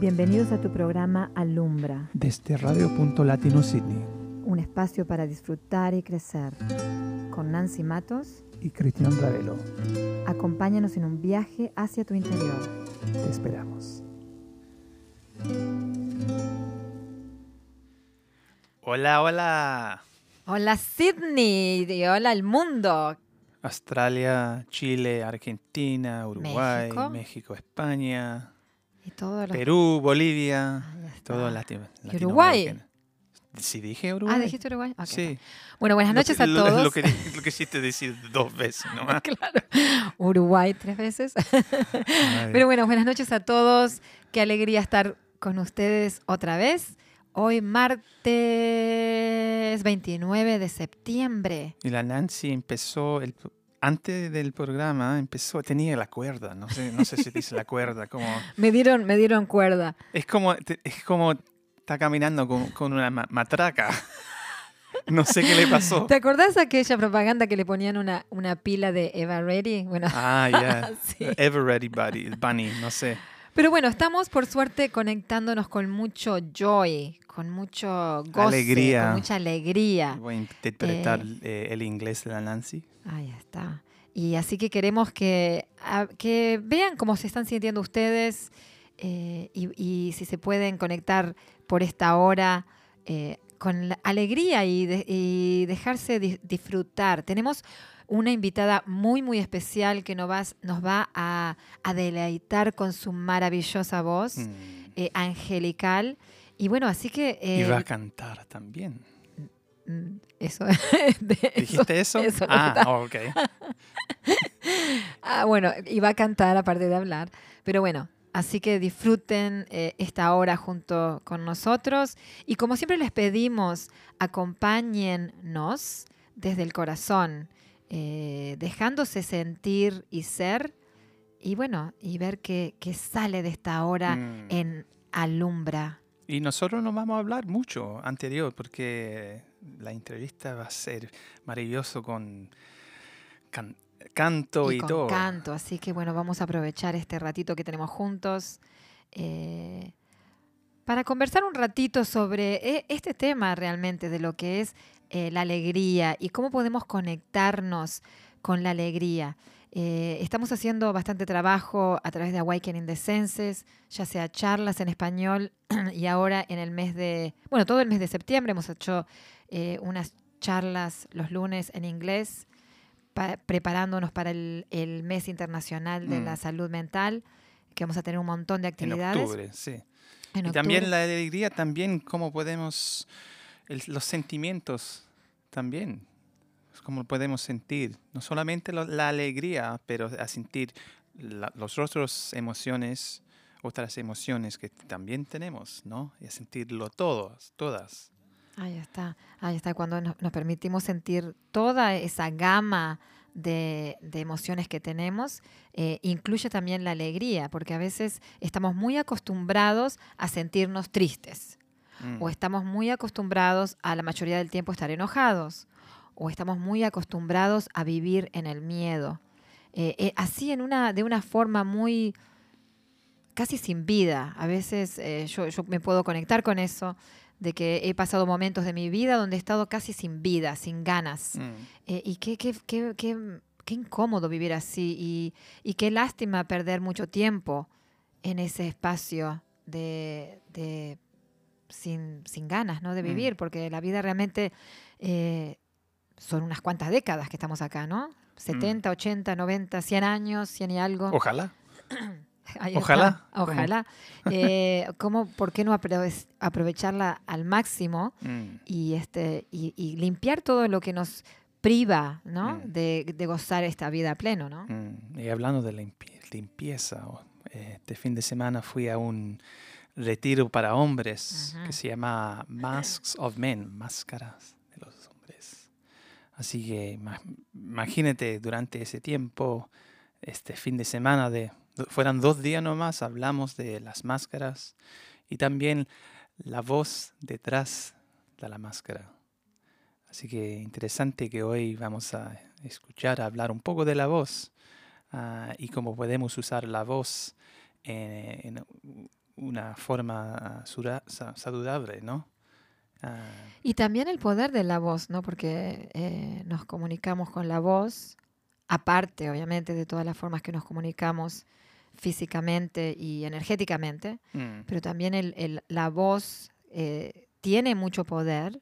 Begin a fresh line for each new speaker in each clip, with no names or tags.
Bienvenidos a tu programa Alumbra,
desde Radio Punto Latino Sydney
un espacio para disfrutar y crecer. Con Nancy Matos,
y Cristian Ravelo.
acompáñanos en un viaje hacia tu interior.
Te esperamos.
Hola, hola.
Hola Sydney y hola el mundo.
Australia, Chile, Argentina, Uruguay,
México.
México, España,
Y
Perú, Bolivia,
Ah,
todo Latino,
¿Y Uruguay?
Sí, dije Uruguay.
Ah, dijiste Uruguay.
Sí.
Bueno, buenas noches
que-
a todos.
Lo que, lo que hiciste decir dos veces, ¿no?
Claro. Uruguay tres veces. Pero bueno, buenas noches a todos. Qué alegría estar con ustedes otra vez. Hoy martes 29 de septiembre.
Y la Nancy empezó, el, antes del programa, empezó, tenía la cuerda, no sé, no sé si dice la cuerda, como,
Me dieron, me dieron cuerda.
es como, es como está caminando con, con una ma- matraca. No sé qué le pasó.
¿Te acordás aquella propaganda que le ponían una, una pila de Eva Ready? Bueno,
Ah, ya.
Sí.
Ever Ready Buddy, Bunny, no sé.
pero bueno, estamos por suerte conectándonos con mucho joy, con mucho goce,
Alegría.
con mucha alegría.
Voy a interpretar eh, el inglés de la Nancy.
Ahí está. Y así que queremos que, a- que vean cómo se están sintiendo ustedes eh, y, y si se pueden conectar por esta hora eh, con la alegría y, de- y dejarse di- disfrutar. Tenemos una invitada muy, muy especial que nos va, nos va a, a deleitar con su maravillosa voz
Mm.
eh, angelical. Y bueno, así que...
y va a cantar también.
Mm, eso, de
¿Dijiste eso? ah, ok.
Ah, bueno, iba a cantar aparte de hablar. Pero bueno, así que disfruten eh, esta hora junto con nosotros. Y como siempre les pedimos, acompáñennos desde el corazón, eh, dejándose sentir y ser. Y bueno, y ver qué, qué sale de esta hora
Mm.
en Alumbra.
Y nosotros no vamos a hablar mucho anterior porque la entrevista va a ser maravilloso con can- canto y,
y con
todo.
canto. Así que bueno, vamos a aprovechar este ratito que tenemos juntos eh, para conversar un ratito sobre eh, este tema realmente de lo que es eh, la alegría y cómo podemos conectarnos con la alegría. Eh, estamos haciendo bastante trabajo a través de Awakening the Senses, ya sea charlas en español y ahora en el mes de, bueno, todo el mes de septiembre hemos hecho eh, unas charlas los lunes en inglés pa- preparándonos para el, el mes internacional de
Mm.
la salud mental, que vamos a tener un montón de
En
actividades.
octubre, sí.
En
Y también la alegría, también cómo podemos, el- los sentimientos también, cómo podemos sentir, no solamente lo- la alegría, pero a sentir la- los otros emociones, otras emociones que también tenemos, ¿no? Y a sentirlo todos, todas.
Ahí está, ahí está, cuando nos, nos permitimos sentir toda esa gama de, de emociones que tenemos, eh, incluye también la alegría, porque a veces estamos muy acostumbrados a sentirnos tristes,
Mm.
o estamos muy acostumbrados a la mayoría del tiempo estar enojados, o estamos muy acostumbrados a vivir en el miedo. Eh, eh, así en una, de una forma muy casi sin vida. A veces eh, yo, yo me puedo conectar con eso, de que he pasado momentos de mi vida donde he estado casi sin vida, sin ganas.
Mm.
Y qué, qué, qué, qué- qué incómodo vivir así y, y qué lástima perder mucho tiempo en ese espacio de, de- sin, sin ganas ¿no? de
Mm.
vivir, porque la vida realmente son unas cuantas décadas que estamos acá, ¿no? 70, 80, 90, 100 años, 100 y algo.
Ojalá. Ojalá.
Ojalá. Eh, ¿cómo, ¿Por qué no aprove- aprovecharla al máximo
Mm.
y, este, y, y limpiar todo lo que nos priva ¿no?
Mm.
de, de gozar esta vida a pleno? ¿no?
Mm, Y hablando de limpi- limpieza, o- eh, este fin de semana fui a un retiro para hombres
Ajá.
que se llama Masks of Men, máscaras. Así que ima- imagínate durante ese tiempo, este fin de semana de fueran dos días nomás, hablamos de las máscaras y también la voz detrás de la máscara. Así que interesante que hoy vamos a escuchar, hablar un poco de la voz ah, y cómo podemos usar la voz en, en una forma sa- saludable, ¿no? Ah,
Y también el poder de la voz, ¿no? Porque eh, nos comunicamos con la voz, aparte, obviamente, de todas las formas que nos comunicamos físicamente y energéticamente,
mm,
pero también el- el- la voz eh, tiene mucho poder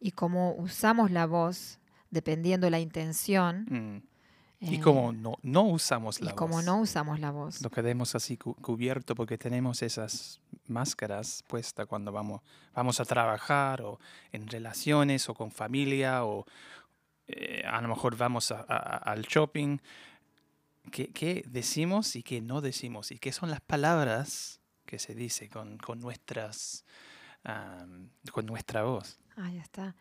y cómo usamos la voz, dependiendo la intención.
mm. Y
eh,
como no, no usamos
y
la
cómo
voz,
no usamos la voz.
lo quedamos así cu- cubierto porque tenemos esas máscaras puestas cuando vamos, vamos a trabajar o en relaciones o con familia o eh, a lo mejor vamos al shopping. ¿Qué, qué decimos y qué no decimos? ¿Y qué son las palabras que se dice con, con nuestras am, con nuestra voz?
Ahí está.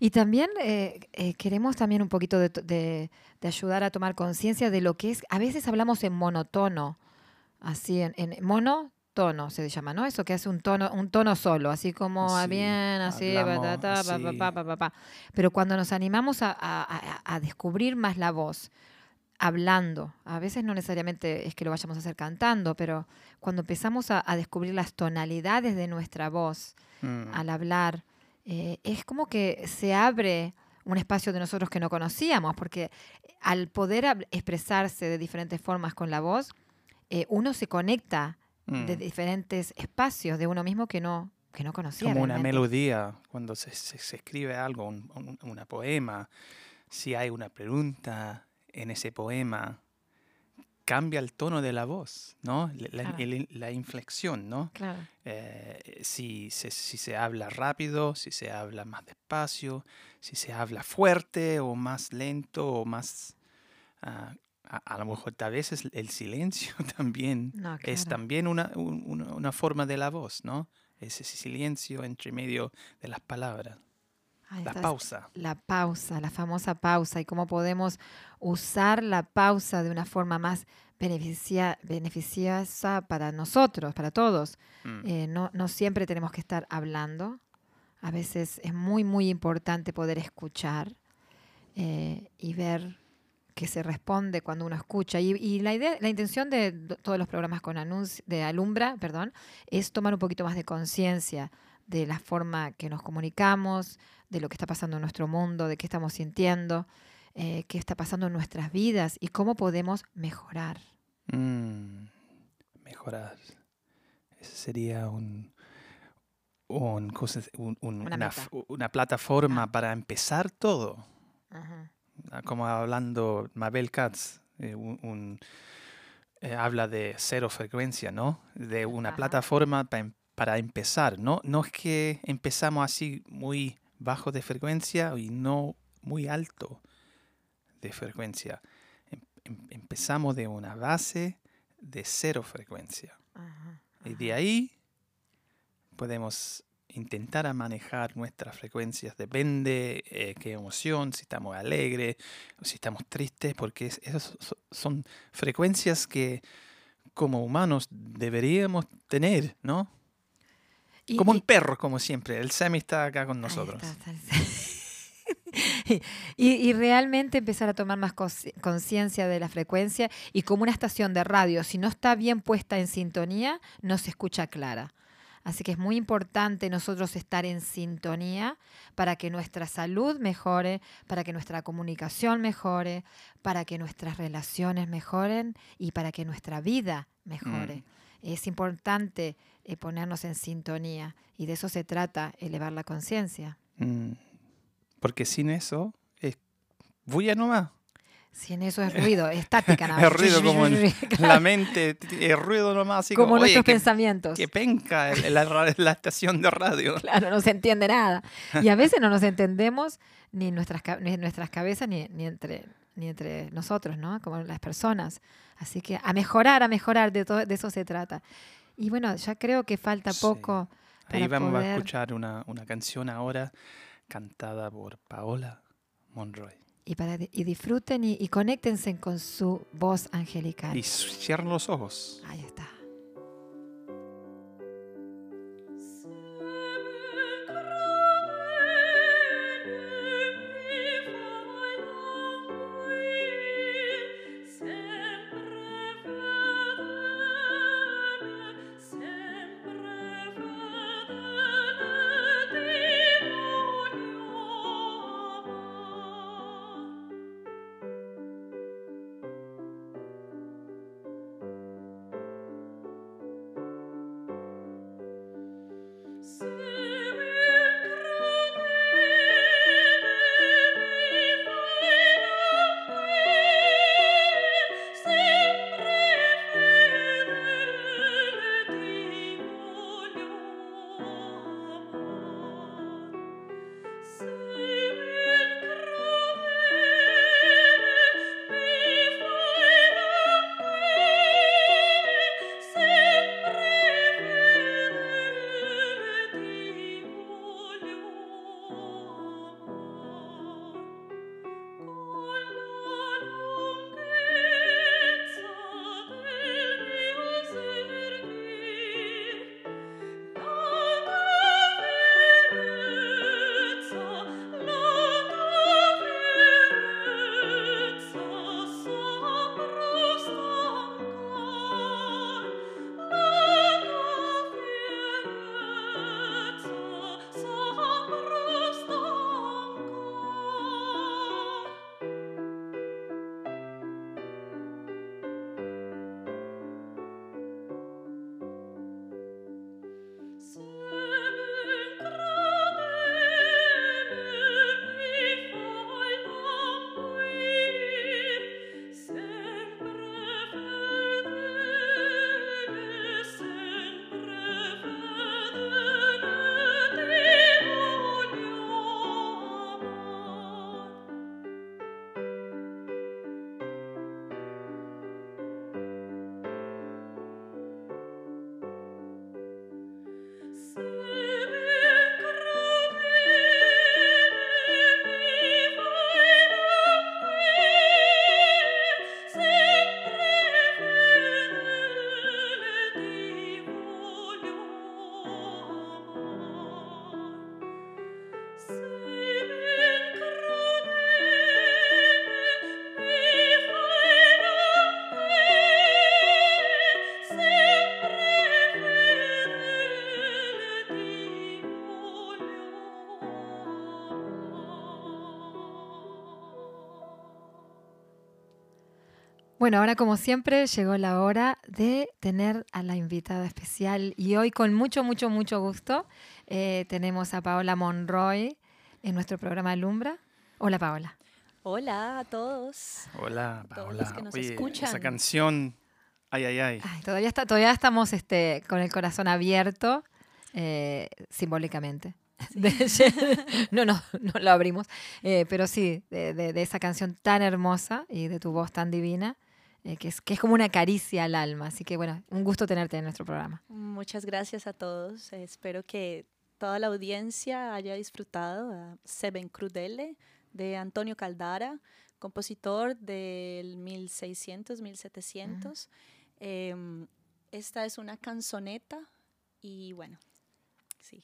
Y también eh, eh, queremos también un poquito de, de- de ayudar a tomar conciencia de lo que es, a veces hablamos en monotono, así en, en monotono se llama, ¿no? Eso que hace un tono, un tono solo, así como ah,
Así,
bien, así, pa, pa, pa. Pero cuando nos animamos a, a- a- descubrir más la voz, hablando, a veces no necesariamente es que lo vayamos a hacer cantando, pero cuando empezamos a, a descubrir las tonalidades de nuestra voz,
Mm,
al hablar, eh, es como que se abre un espacio de nosotros que no conocíamos, porque al poder expresarse de diferentes formas con la voz, eh, uno se conecta de
mm.
diferentes espacios de uno mismo que no, que no conocía.
como una
realmente.
melodía, cuando se, se- se escribe algo, un, un- una poema, si hay una pregunta en ese poema, cambia el tono de la voz, ¿no? La, la-
Claro.
el- la inflexión, ¿no?
Claro,
Eh, si, se, si se habla rápido, si se habla más despacio, si se habla fuerte o más lento o más... ah, a, a lo mejor tal vez es el silencio también
no,
es
claro.
también una, un- una, forma de la voz, ¿no? Ese silencio entre medio de las palabras,
Ahí
la
es
pausa.
La pausa, la famosa pausa, y cómo podemos usar la pausa de una forma más beneficia- beneficiosa para nosotros, para todos.
Mm,
Eh, no, no siempre tenemos que estar hablando. A veces es muy, muy importante poder escuchar eh, y ver que se responde cuando uno escucha. Y, y la idea, la intención de do- todos los programas con anunci- de Alumbra, perdón, es tomar un poquito más de conciencia de la forma que nos comunicamos, de lo que está pasando en nuestro mundo, de qué estamos sintiendo, eh, qué está pasando en nuestras vidas y cómo podemos mejorar.
mm, mejorar. Ese sería un,
Una
plataforma
Ah.
para empezar todo.
Ajá.
Ah, Como hablando Mabel Katz, eh, un, un- eh, habla de cero frecuencia, ¿no? De una
Ajá.
plataforma pa em- para empezar, ¿no? No es que empezamos así muy bajo de frecuencia y no muy alto de frecuencia. Em- em- empezamos de una base de cero frecuencia.
Ajá.
Y de ahí podemos intentar a manejar nuestras frecuencias. Depende eh, qué emoción, si estamos alegres si estamos tristes, porque es- esas so- son frecuencias que como humanos deberíamos tener, ¿no?
Y-
Como un perro, como siempre. El Semi está acá con nosotros.
está, está el- y, y realmente empezar a tomar más conciencia de la frecuencia y como una estación de radio, si no está bien puesta en sintonía, no se escucha clara. Así que es muy importante nosotros estar en sintonía para que nuestra salud mejore, para que nuestra comunicación mejore, para que nuestras relaciones mejoren y para que nuestra vida mejore. Es importante eh, ponernos en sintonía y de eso se trata, elevar la conciencia.
Mm, Porque sin eso es bulla nomás.
Sin eso es ruido, estática nada
Es ruido como en la mente, es ruido nomás. Así
como
como,
nuestros
qué,
pensamientos.
qué penca la, ra- la estación de radio.
Claro, no se entiende nada. Y a veces no nos entendemos ni en nuestras, ni en nuestras cabezas ni, ni entre, ni entre nosotros, ¿no? Como las personas. Así que a mejorar, a mejorar, de, todo, de eso se trata. Y bueno, ya creo que falta
Sí.
poco
Ahí
para
vamos a
poder-
escuchar una, una canción ahora cantada por Paola Monroy.
Y, para, y disfruten y, y conéctense con su voz angelical.
Y cierren los ojos.
Ahí está. Bueno, ahora como siempre llegó la hora de tener a la invitada especial y hoy con mucho, mucho, mucho gusto eh, tenemos a Paola Monroy en nuestro programa Alumbra. Hola Paola.
Hola a todos.
Hola,
Todos
Paola.
los que nos
Oye, Esa canción, ay, ay, ay.
Ay, todavía, está, todavía estamos este, con el corazón abierto, eh, simbólicamente. No, no, no lo abrimos. Eh, pero sí, de, de- de esa canción tan hermosa y de tu voz tan divina, eh, que, es, que es como una caricia al alma. Así que bueno, un gusto tenerte en nuestro programa.
Muchas gracias a todos. Eh, Espero que toda la audiencia haya disfrutado a Seven Crudele de Antonio Caldara, compositor del 1600, 1700. Em, esta es una canzoneta y bueno, sí,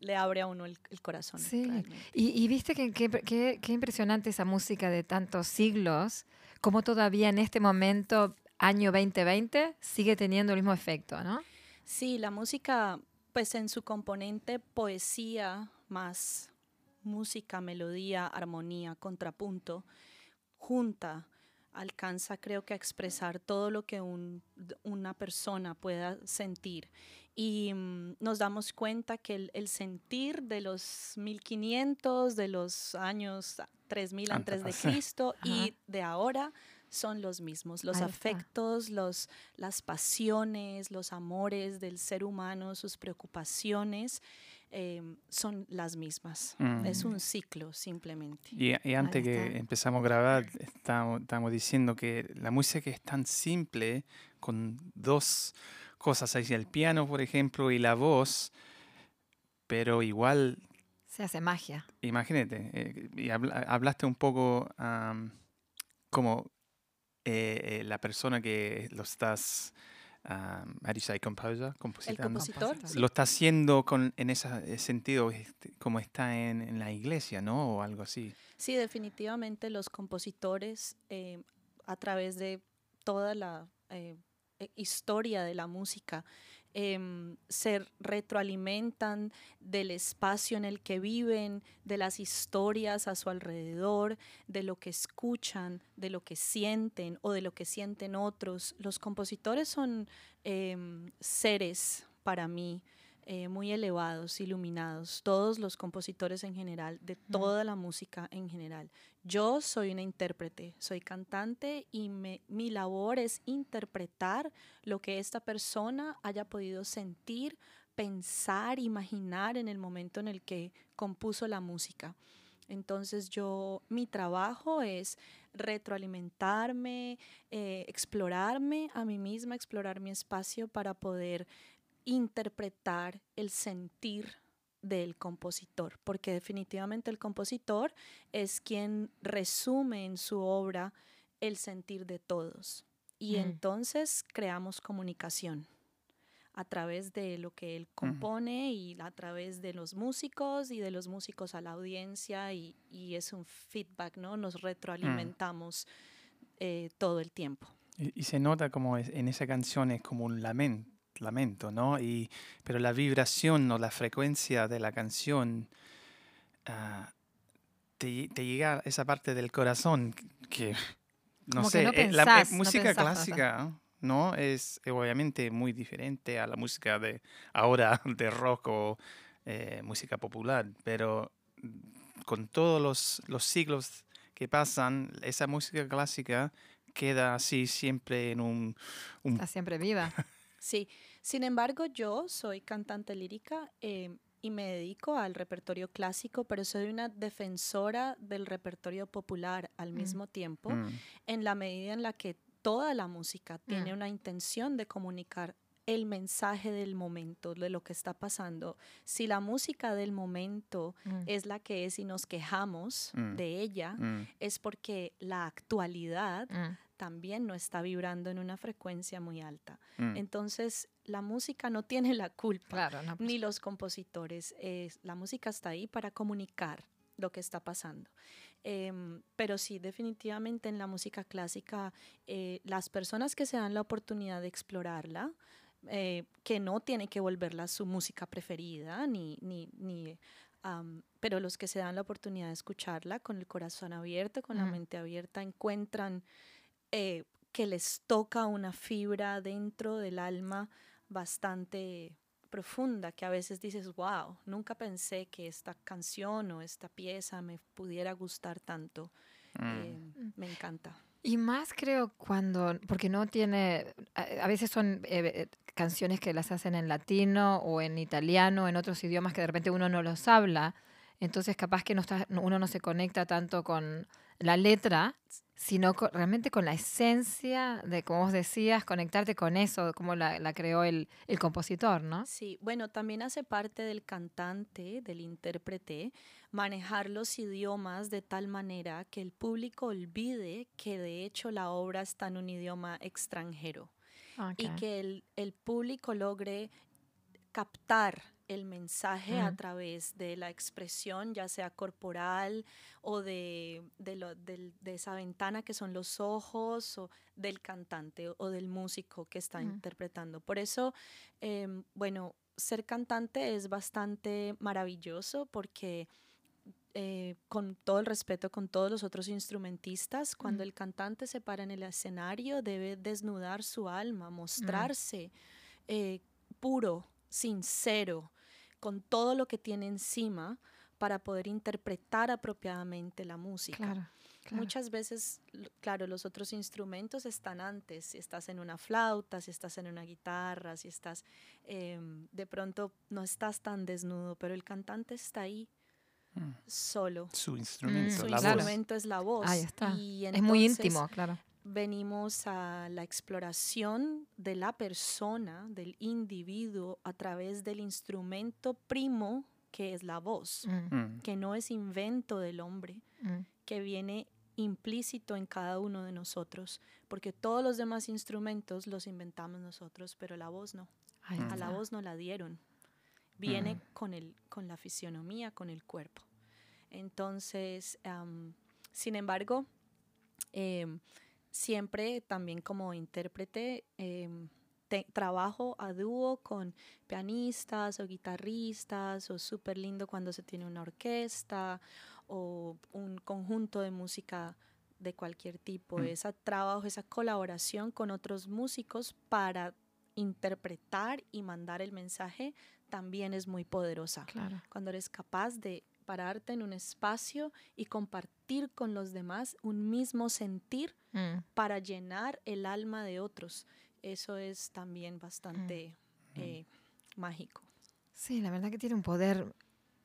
le abre a uno el, el corazón.
Sí. Y, y viste que- qué impresionante esa música de tantos siglos, como todavía en este momento, año 2020, sigue teniendo el mismo efecto, ¿no?
Sí, la música, pues en su componente poesía más música, melodía, armonía, contrapunto, junta, alcanza creo que a expresar todo lo que una persona pueda sentir. Y mm, nos damos cuenta que el, el sentir de los 1500, de los años 3000 antes de
Antepasado.
Cristo
Ajá.
y de ahora son los mismos. Los afectos, los, las pasiones, los amores del ser humano, sus preocupaciones, eh, son las mismas. Es
Mm.
un ciclo simplemente.
Y, y antes que empezamos a grabar, estábamos, estábamos diciendo que la música es tan simple, con dos cosas, el piano, por ejemplo, y la voz, pero igual,
Se hace magia.
imagínate, eh, y hablaste un poco como eh, eh, la persona que lo estás, um, how do you say, composer,
El
compositando.
compositor.
Compositor.
Lo está haciendo con, en ese sentido, este, como está en, en la iglesia, ¿no? O algo así.
Sí, definitivamente los compositores eh, a través de toda la eh, historia de la música em, se retroalimentan del espacio en el que viven, de las historias a su alrededor, de lo que escuchan, de lo que sienten o de lo que sienten otros. Los compositores son em, seres para mí eh, muy elevados, iluminados, todos los compositores en general, de toda la música en general. Yo soy una intérprete, soy cantante y me- mi labor es interpretar lo que esta persona haya podido sentir, pensar, imaginar en el momento en el que compuso la música. Entonces yo, mi trabajo es retroalimentarme, eh, explorarme a mí misma, explorar mi espacio para poder interpretar el sentir del compositor, porque definitivamente el compositor es quien resume en su obra el sentir de todos. Y
Mm.
entonces creamos comunicación a través de lo que él compone y a través de los músicos y de los músicos a la audiencia y, y es un feedback, ¿no? Nos retroalimentamos eh, todo el tiempo.
Y, y se nota como es- en esa canción es como un lamento, lamento, ¿no? Y, pero la vibración o la frecuencia de la canción ah, te, lle- te llega a esa parte del corazón que, no
Como que
sé,
no
la música clásica, ¿no? Es eh, obviamente muy diferente a la música de ahora, de rock o eh, música popular, pero con todos los, los siglos que pasan, esa música clásica queda así siempre en un, un
Está siempre viva.
Sí, sin embargo, yo soy cantante lírica eh, y me dedico al repertorio clásico, pero soy una defensora del repertorio popular al
Mm.
mismo tiempo,
Mm,
en la medida en la que toda la música tiene
Mm.
una intención de comunicar el mensaje del momento, de lo que está pasando. Si la música del momento
Mm.
es la que es y nos quejamos
Mm.
de ella,
mm,
es porque la actualidad. También no está vibrando en una frecuencia muy alta.
mm.
Entonces, la música no tiene la culpa,
Claro, no, pues,
ni los compositores. es- la música está ahí para comunicar lo que está pasando. Em, pero sí, definitivamente en la música clásica, eh, las personas que se dan la oportunidad de explorarla, eh, que no tienen que volverla su música preferida, ni, ni, ni pero los que se dan la oportunidad de escucharla con el corazón abierto, con la mente abierta, encuentran eh, que les toca una fibra dentro del alma bastante profunda, que a veces dices, wow, nunca pensé que esta canción o esta pieza me pudiera gustar tanto.
Mm.
Eh, me encanta.
Y más creo cuando, porque no tiene, a, a veces son eh, canciones que las hacen en latino o en italiano, en otros idiomas que de repente uno no los habla, entonces capaz que no está, no- uno no se conecta tanto con la letra, sino co- realmente con la esencia de, como vos decías, conectarte con eso, como la, la creó el, el compositor, ¿no?
Sí, bueno, también hace parte del cantante, del intérprete, manejar los idiomas de tal manera que el público olvide que de hecho la obra está en un idioma extranjero y
Ok.
que el, el público logre captar el mensaje a través de la expresión, ya sea corporal o de, de, lo- de esa ventana que son los ojos o del cantante o del músico que está interpretando. Por eso, em, bueno, ser cantante es bastante maravilloso porque eh, con todo el respeto con todos los otros instrumentistas, cuando el cantante se para en el escenario debe desnudar su alma, mostrarse eh, puro, sincero, con todo lo que tiene encima para poder interpretar apropiadamente la música.
Claro, claro.
Muchas veces, claro, los otros instrumentos están antes, si estás en una flauta, si estás en una guitarra, si estás, em, de pronto no estás tan desnudo, pero el cantante está ahí
Mm.
solo.
Su instrumento,
Su
la
claro.
voz.
instrumento es la voz.
Ahí está.
y
es muy íntimo, claro.
Venimos a la exploración de la persona, del individuo, a través del instrumento primo que es la voz,
Mm,
que no es invento del hombre,
mm.
que viene implícito en cada uno de nosotros, porque todos los demás instrumentos los inventamos nosotros, pero la voz no.
Mm.
A la voz no la dieron. Viene
Mm.
con, el, con la fisionomía, con el cuerpo. Entonces, am, sin embargo, em, siempre también como intérprete em, te- trabajo a dúo con pianistas o guitarristas o súper lindo cuando se tiene una orquesta o un conjunto de música de cualquier tipo.
Mm.
Ese trabajo, esa colaboración con otros músicos para interpretar y mandar el mensaje también es muy poderosa.
Claro.
Cuando eres capaz de pararte en un espacio y compartir con los demás un mismo sentir
Mm.
para llenar el alma de otros. Eso es también bastante
Mm.
eh, mágico.
Sí, la verdad que tiene un poder.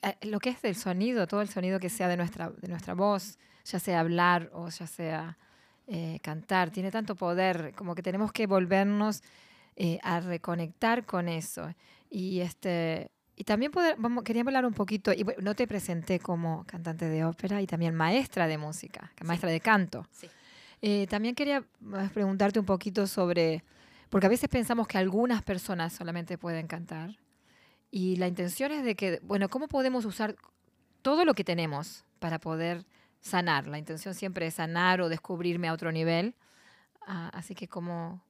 eh, Lo que es del sonido, todo el sonido que sea de nuestra, de nuestra voz, ya sea hablar o ya sea eh, cantar, tiene tanto poder, como que tenemos que volvernos eh, a reconectar con eso. Y este y también poder, vamos, quería hablar un poquito, y no te presenté como cantante de ópera y también maestra de música, maestra de canto.
Sí.
Eh, también quería preguntarte un poquito sobre, porque a veces pensamos que algunas personas solamente pueden cantar. Y la intención es de que, bueno, ¿cómo podemos usar todo lo que tenemos para poder sanar? La intención siempre es sanar o descubrirme a otro nivel. Ah, así que como,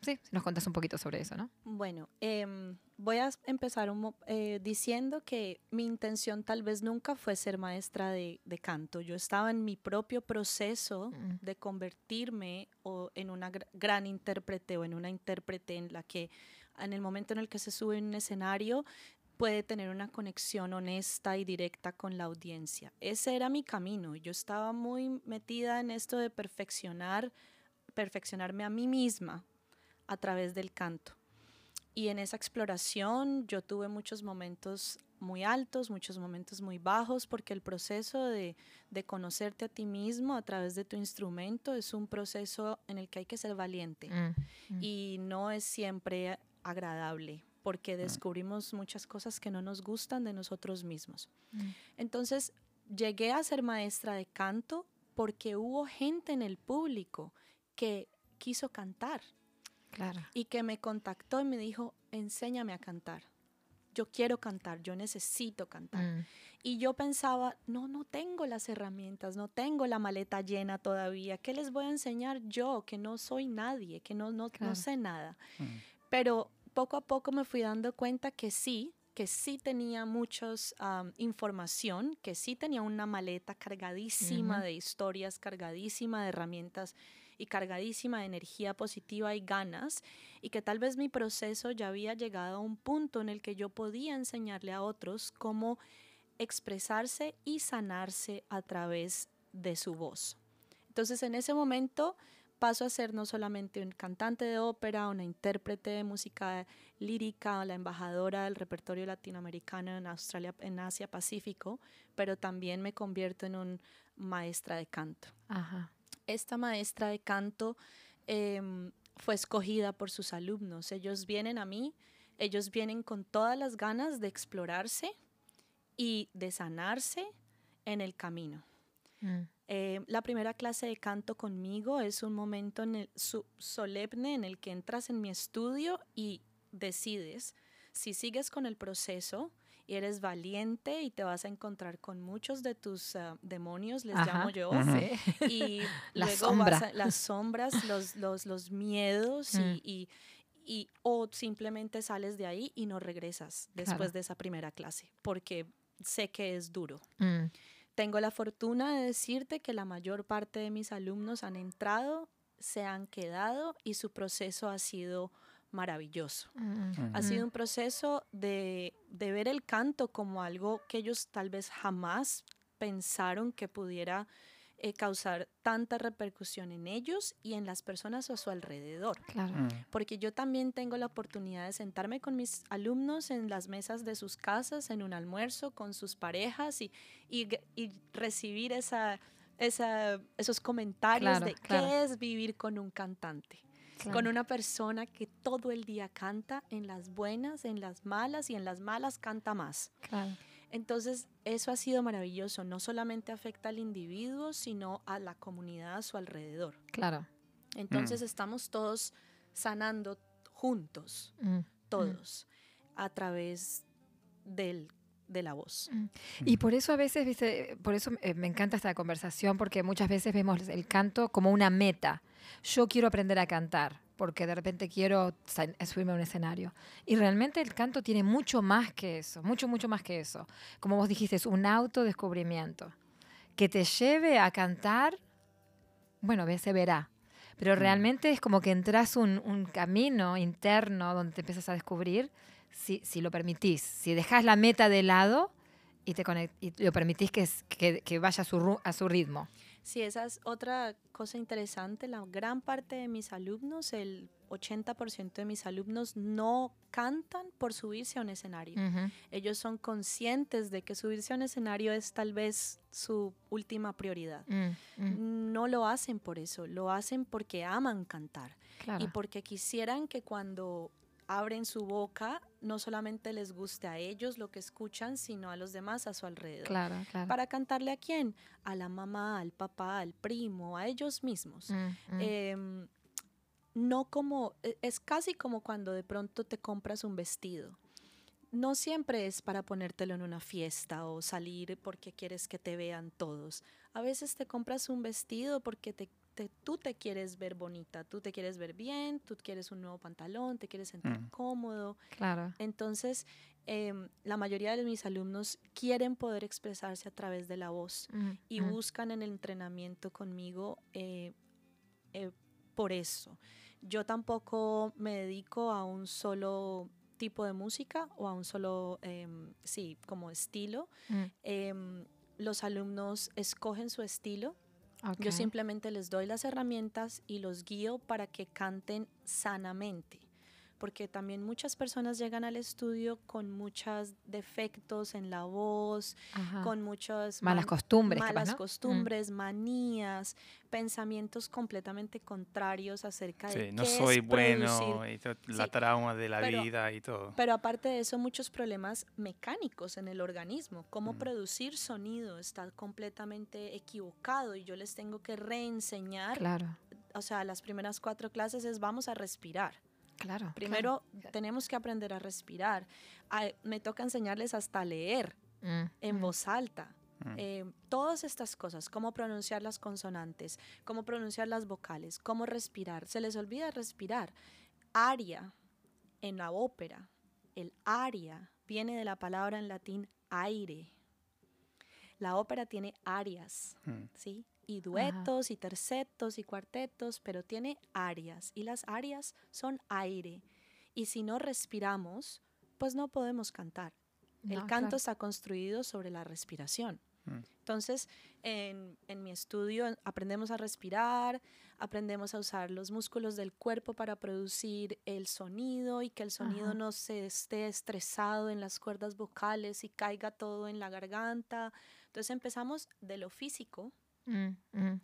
sí, nos contas un poquito sobre eso, ¿no?
Bueno, em, voy a empezar un eh, diciendo que mi intención tal vez nunca fue ser maestra de, de canto. Yo estaba en mi propio proceso
Mm.
de convertirme o en una gr- gran intérprete o en una intérprete en la que en el momento en el que se sube en un escenario puede tener una conexión honesta y directa con la audiencia. Ese era mi camino. Yo estaba muy metida en esto de perfeccionar, perfeccionarme a mí misma a través del canto. Y en esa exploración yo tuve muchos momentos muy altos, muchos momentos muy bajos, porque el proceso de, de conocerte a ti mismo a través de tu instrumento es un proceso en el que hay que ser valiente
Mm, mm.
y no es siempre agradable porque descubrimos muchas cosas que no nos gustan de nosotros mismos.
Mm.
Entonces llegué a ser maestra de canto porque hubo gente en el público que quiso cantar
Claro.
y que me contactó y me dijo, enséñame a cantar. Yo quiero cantar, yo necesito cantar.
Mm,
Y yo pensaba, no, no tengo las herramientas, no tengo la maleta llena todavía. ¿Qué les voy a enseñar yo, que no soy nadie, que no, no,
Claro.
no sé nada?
Mm.
Pero poco a poco me fui dando cuenta que sí, que sí tenía muchos am, información, que sí tenía una maleta cargadísima de historias, cargadísima de herramientas y cargadísima de energía positiva y ganas, y que tal vez mi proceso ya había llegado a un punto en el que yo podía enseñarle a otros cómo expresarse y sanarse a través de su voz. Entonces en ese momento paso a ser no solamente un cantante de ópera, una intérprete de música lírica, la embajadora del repertorio latinoamericano en Australia, en Asia Pacífico, pero también me convierto en una maestra de canto. Esta maestra de canto em, fue escogida por sus alumnos. Ellos vienen a mí, ellos vienen con todas las ganas de explorarse y de sanarse en el camino. Mm. Eh, la primera clase de canto conmigo es un momento en el, solemne en el que entras en mi estudio y decides si sigues con el proceso y eres valiente y te vas a encontrar con muchos de tus ah, demonios, les llamo yo, y
las
luego las sombras, los, los, los miedos y, mm. y, y, o simplemente sales de ahí y no regresas después de esa primera clase, porque sé que es duro. Mm. Tengo la fortuna de decirte que la mayor parte de mis alumnos han entrado, se han quedado y su proceso ha sido maravilloso. Mm. Ha sido un proceso de, de, ver el canto como algo que ellos tal vez jamás pensaron que pudiera eh, causar tanta repercusión en ellos y en las personas a su alrededor. Mm. Porque yo también tengo la oportunidad de sentarme con mis alumnos en las mesas de sus casas, en un almuerzo, con sus parejas y, y, recibir esa, esa, esos comentarios de qué es vivir con un cantante. Con una persona que todo el día canta, en las buenas, en las malas y en las malas canta más. Claro. Entonces, eso ha sido maravilloso. No solamente afecta al individuo, sino a la comunidad a su alrededor.
Claro.
Entonces, mm. estamos todos sanando juntos, mm, mm. todos, a través del de la voz.
Y por eso a veces, ¿viste? por eso eh, me encanta esta conversación, porque muchas veces vemos el canto como una meta. Yo quiero aprender a cantar porque de repente quiero subirme a un escenario. Y realmente el canto tiene mucho más que eso, mucho, mucho más que eso. Como vos dijiste, es un autodescubrimiento. Que te lleve a cantar, bueno, se verá. Pero mm. realmente es como que entras un, un camino interno donde te empiezas a descubrir si, si lo permitís. Si dejas la meta de lado y, te y lo permitís que, que, que vaya a su, a su ritmo.
Sí, esa es otra cosa interesante. La gran parte de mis alumnos, el 80% de mis alumnos no cantan por subirse a un escenario. Ellos son conscientes de que subirse a un escenario es tal vez su última prioridad. Mm, mm. No lo hacen por eso, lo hacen porque aman cantar y porque quisieran que cuando abren su boca, no solamente les guste a ellos lo que escuchan, sino a los demás a su alrededor.
Claro, claro.
¿Para cantarle a quién? A la mamá, al papá, al primo, a ellos mismos. Mm, mm. Em, no como, e, es casi como cuando de pronto te compras un vestido. No siempre es para ponértelo en una fiesta o salir porque quieres que te vean todos. A veces te compras un vestido porque te tú te quieres ver bonita, tú te quieres ver bien, tú quieres un nuevo pantalón, te quieres sentir mm. cómodo.
Claro.
Entonces, em, la mayoría de mis alumnos quieren poder expresarse a través de la voz mm, y mm. buscan en el entrenamiento conmigo eh, eh, por eso. Yo tampoco me dedico a un solo tipo de música o a un solo, em, sí, como estilo. Em, los alumnos escogen su estilo yo simplemente les doy las herramientas y los guío para que canten sanamente porque también muchas personas llegan al estudio con muchos defectos en la voz, con muchas
malas costumbres,
malas mm. costumbres, manías, pensamientos completamente contrarios acerca de
no soy bueno y la trauma de la vida y todo.
Pero aparte de eso, muchos problemas mecánicos en el organismo, cómo mm. producir sonido está completamente equivocado y yo les tengo que reenseñar.
Claro.
O sea, las primeras cuatro clases es vamos a respirar.
Claro.
Primero tenemos que aprender a respirar. me toca enseñarles hasta leer mm, en mm. voz alta. Mm. Eh, todas estas cosas, cómo pronunciar las consonantes, cómo pronunciar las vocales, cómo respirar. Se les olvida respirar. Aria en la ópera, el aria viene de la palabra en latín aire. La ópera tiene arias, ¿sí? Y duetos y tercetos y cuartetos, pero tiene áreas y las áreas son aire. Y si no respiramos, pues no podemos cantar. El canto
claro.
está construido sobre la respiración.
Mm.
Entonces, en, en mi estudio aprendemos a respirar, aprendemos a usar los músculos del cuerpo para producir el sonido y que el sonido
Ajá.
no se esté estresado en las cuerdas vocales y caiga todo en la garganta. Entonces empezamos de lo físico
Mm, mm.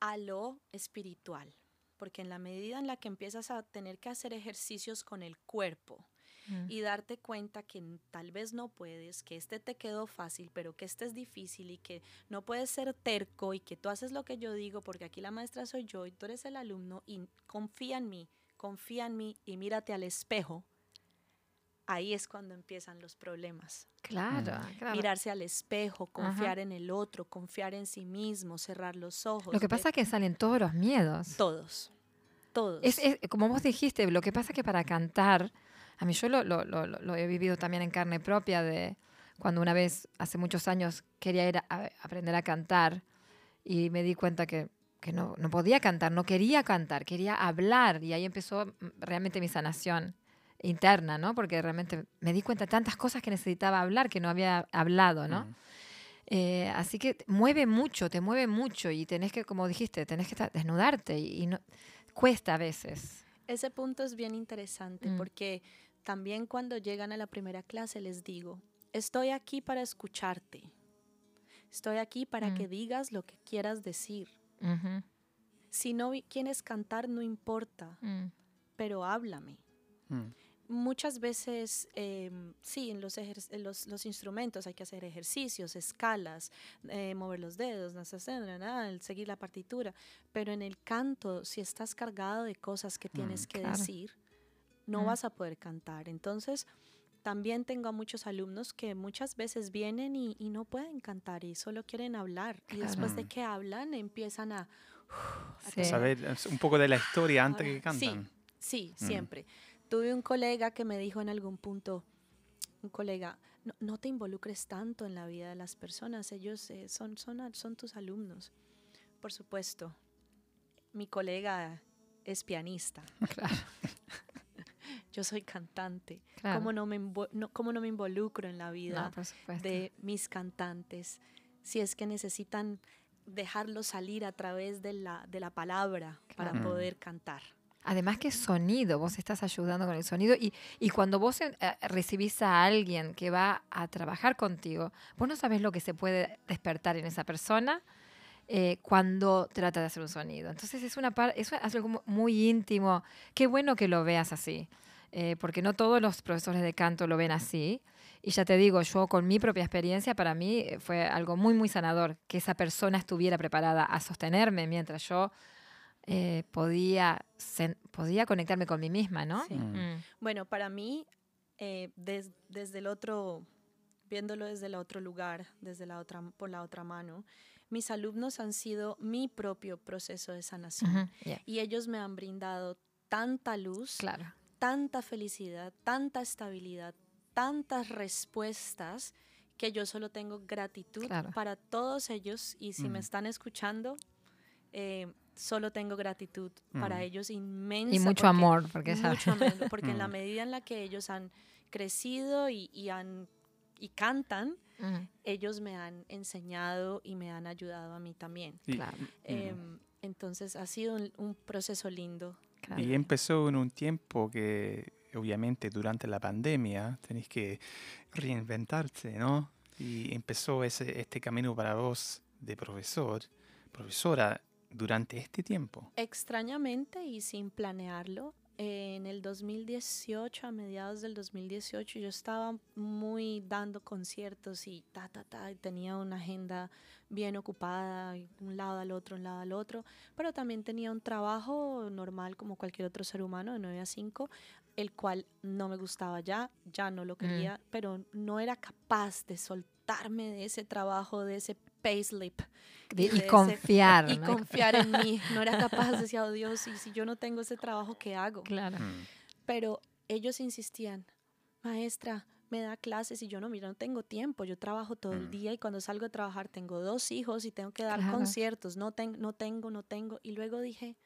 a lo espiritual, porque en la medida en la que empiezas a tener que hacer ejercicios con el cuerpo,
Mm.
y darte cuenta que tal vez no puedes, que este te quedó fácil, pero que este es difícil y que no puedes ser terco y que tú haces lo que yo digo porque aquí la maestra soy yo y tú eres el alumno y confía en mí, confía en mí y mírate al espejo, ahí es cuando empiezan los problemas.
Claro, claro.
Mirarse al espejo, confiar en el otro, confiar en sí mismo, cerrar los ojos.
Lo que pasa es que salen todos los miedos.
Todos, todos.
Es, es- como vos dijiste, lo que pasa es que para cantar, a mí yo lo, lo- lo- lo- lo he vivido también en carne propia, de cuando una vez, hace muchos años, quería ir a, a aprender a cantar y me di cuenta que, que no, no podía cantar, no quería cantar, quería hablar y ahí empezó mm, realmente mi sanación interna, ¿no? Porque realmente me di cuenta de tantas cosas que necesitaba hablar que no había hablado, ¿no?
Mm.
Eh, así que mueve mucho, te mueve mucho y tenés que, como dijiste, tenés que desnudarte y, y no, cuesta a veces.
Ese punto es bien interesante
Mm.
porque también cuando llegan a la primera clase les digo, estoy aquí para escucharte. Estoy aquí para
Mm.
que digas lo que quieras decir.
Ujú,
Si no quieres cantar, no importa,
mm,
pero háblame.
Mm.
Muchas veces, em, sí, en los, los, los instrumentos hay que hacer ejercicios, escalas, eh, mover los dedos, na, sa, sa, na, na, el seguir la partitura, pero en el canto, si estás cargado de cosas que tienes que
claro.
decir, no
Mm.
vas a poder cantar. Entonces, también tengo a muchos alumnos que muchas veces vienen y, y no pueden cantar y solo quieren hablar. Y después de
Claro.
que hablan, empiezan a... a
Sí.
Saber es un poco de la historia antes
Ahora,
que cantan.
Sí, sí,
Mm.
Tuve un colega que me dijo en algún punto, un colega, no, no te involucres tanto en la vida de las personas, ellos eh, son, son, a- son tus alumnos. Por supuesto, mi colega es pianista,
Claro,
yo soy cantante.
claro.
¿Cómo, no me invo- no- cómo no me involucro en la vida
No,
de mis cantantes? Si es que necesitan dejarlo salir a través de la, de la palabra para poder cantar.
Además que sonido, vos estás ayudando con el sonido y, y cuando vos eh, recibís a alguien que va a trabajar contigo, vos no sabés lo que se puede despertar en esa persona eh, cuando trata de hacer un sonido. Entonces es una par- es algo mu- muy íntimo. Qué bueno que lo veas así, eh, porque no todos los profesores de canto lo ven así. Y ya te digo, yo con mi propia experiencia, para mí fue algo muy, muy sanador que esa persona estuviera preparada a sostenerme mientras yo eh, podía, sen- podía conectarme con mí misma, ¿no?
Sí.
Mm.
Mm,
Bueno, para mí, eh, des- desde el otro, viéndolo desde el otro lugar, desde la otra, por la otra mano, mis alumnos han sido mi propio proceso de sanación.
yeah,
Y ellos me han brindado tanta luz,
Claro.
tanta felicidad, tanta estabilidad, tantas respuestas que yo solo tengo gratitud
Claro.
para todos ellos. Y si me
Mm.
están escuchando, eh, solo tengo gratitud para
Mm.
ellos inmensa.
Y mucho
porque-
amor, porque
mucho amor, porque en la
Mm.
medida en la que ellos han crecido y, y han y cantan,
Ujú,
ellos me han enseñado y me han ayudado a mí también.
Y-
Claro.
mm.
Em, entonces ha sido un, un proceso lindo.
claro.
Y empezó en un tiempo que, obviamente, durante la pandemia tenéis que reinventarse, ¿no? Y empezó ese, este camino para vos de profesor, profesora, durante este tiempo.
Extrañamente y sin planearlo, en el 2018, a mediados del 2018, yo estaba muy dando conciertos y ta, ta, ta, y tenía una agenda bien ocupada, un lado al otro, un lado al otro, pero también tenía un trabajo normal como cualquier otro ser humano de 9 a 5, el cual no me gustaba ya, ya no lo quería, pero no era capaz de soltarme de ese trabajo, de ese payslip.
De-
de
y
ese-
confiar.
y confiar en mí. No era capaz, decía, oh Dios, y si yo no tengo ese trabajo, ¿qué hago?
Claro.
Mm.
Pero ellos insistían, maestra, me da clases y yo no, mira, no tengo tiempo, yo trabajo todo el
Mm.
día y cuando salgo a trabajar tengo dos hijos y tengo que dar
Claro.
conciertos, no, ten- no tengo, no tengo. Y luego dije,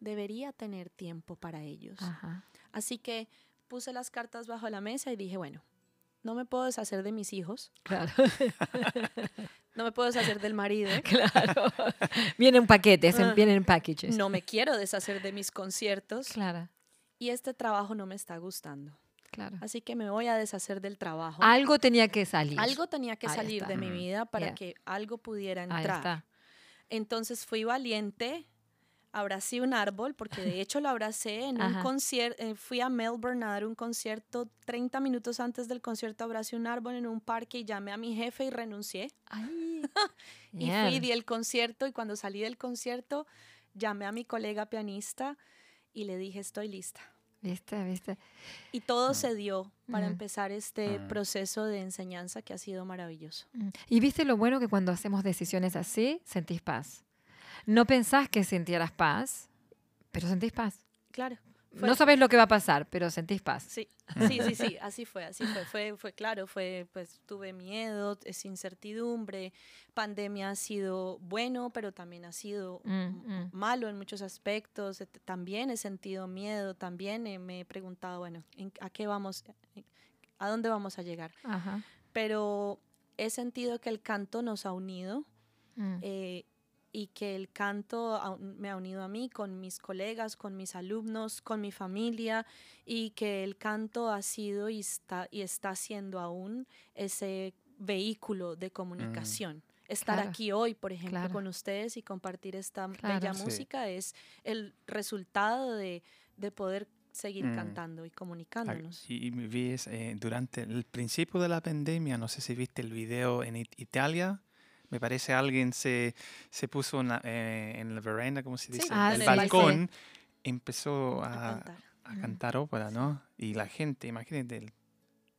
debería tener tiempo para ellos.
Ajá.
Así que puse las cartas bajo la mesa y dije, bueno, no me puedo deshacer de mis hijos,
Claro,
no me puedo deshacer del marido,
claro. Vienen paquetes,
Ah.
vienen packages.
no me quiero deshacer de mis conciertos
Claro,
y este trabajo no me está gustando.
claro.
Así que me voy a deshacer del trabajo.
Algo tenía que salir.
Algo tenía que
Ahí
salir
está.
de mi
Mm.
vida para
Yeah.
que algo pudiera
Ahí
entrar.
está.
Entonces fui valiente, abracé un árbol, porque de hecho lo abracé en un
Ajá.
concierto, fui a Melbourne a dar un concierto, 30 minutos antes del concierto abracé un árbol en un parque y llamé a mi jefe y renuncié.
Ay.
Y
Bien.
fui, di el concierto y cuando salí del concierto llamé a mi colega pianista y le dije, estoy lista.
¿Viste? ¿Viste?
Y todo se dio para
Mm.
empezar este
Mm.
proceso de enseñanza que ha sido maravilloso.
Mm. Y viste lo bueno que cuando hacemos decisiones así, sentís paz. No pensás que sintieras paz, pero sentís paz.
Claro. Fue-
No sabés lo que va a pasar, pero sentís paz.
Sí, sí, sí, sí, así fue, así fue, fue, fue claro, fue, pues tuve miedo, es incertidumbre, pandemia ha sido bueno, pero también ha sido
Mm, mm.
malo en muchos aspectos, también he sentido miedo, también eh, me he preguntado, bueno, ¿en- ¿a qué vamos, a dónde vamos a llegar?
Ajá.
Pero he sentido que el canto nos ha unido,
Mm.
eh, y que el canto me ha unido a mí, con mis colegas, con mis alumnos, con mi familia, y que el canto ha sido y está, y está siendo aún ese vehículo de comunicación. Estar
Claro,
aquí hoy, por ejemplo,
claro.
con ustedes y compartir esta
Claro.
bella
Sí.
música es el resultado de, de poder seguir
Mm.
cantando y comunicándonos.
Y, vi es, eh, durante el principio de la pandemia, no sé si viste el video en It- Italia, me parece alguien se, se puso en la, eh, en la veranda, ¿cómo se
Sí,
dice?
Ah,
el
sí,
balcón, empezó
A
a,
cantar.
a
Mm.
cantar ópera, ¿no? Y la gente, imagínate, el-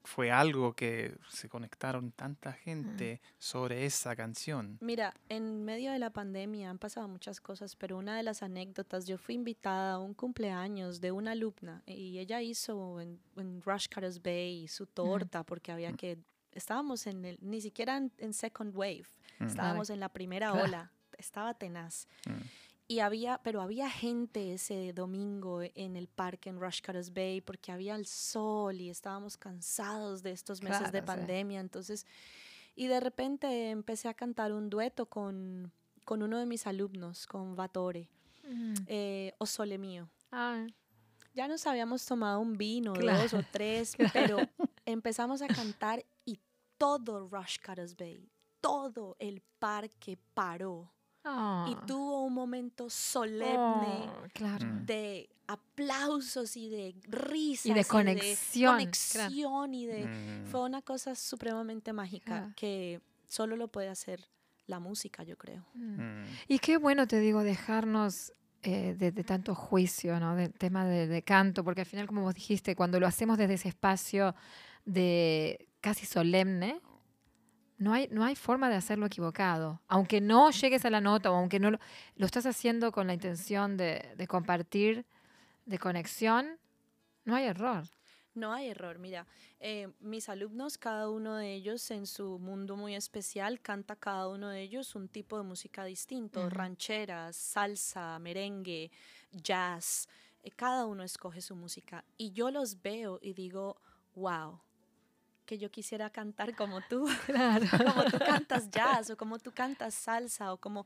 fue algo que se conectaron tanta gente sobre esa canción.
Mira, en medio de la pandemia han pasado muchas cosas, pero una de las anécdotas, yo fui invitada a un cumpleaños de una alumna y ella hizo en, en Rush Cutters Bay su torta porque había que, estábamos en el, ni siquiera en, en Second Wave,
Mm.
estábamos en la primera
Claro.
ola, estaba tenaz.
Mm.
Y había, pero había gente ese domingo en el parque en Rush Cutters Bay porque había el sol y estábamos cansados de estos meses de
Claro, sí.
pandemia. Entonces, y de repente empecé a cantar un dueto con, con uno de mis alumnos, con Vatore,
Mm.
eh, O Sole Mío.
Ay.
Ya nos habíamos tomado un vino,
Claro,
dos o tres, pero empezamos a cantar todo Rush Cutters Bay, todo el parque paró y
Ah.
tuvo un momento solemne
Oh, claro.
Mm.
de aplausos y de risas
Y de conexión,
y de
Mm.
fue una cosa supremamente mágica
Claro.
que solo lo puede hacer la música yo creo
Mm.
Mm.
Y qué bueno, te digo, dejarnos eh, de, de tanto juicio, ¿no? Del tema de, de canto, porque al final, como vos dijiste, cuando lo hacemos desde ese espacio de casi solemne, no hay, no hay forma de hacerlo equivocado. Aunque no llegues a la nota o aunque no lo, lo estás haciendo con la intención de, de compartir, de conexión, no hay error.
no hay error mira eh, mis alumnos cada uno de ellos en su mundo muy especial canta cada uno de ellos un tipo de música distinto
Ujú.
rancheras salsa merengue jazz eh, cada uno escoge su música y yo los veo y digo wow que yo quisiera cantar como tú
Claro.
como tú cantas jazz o como tú cantas salsa o como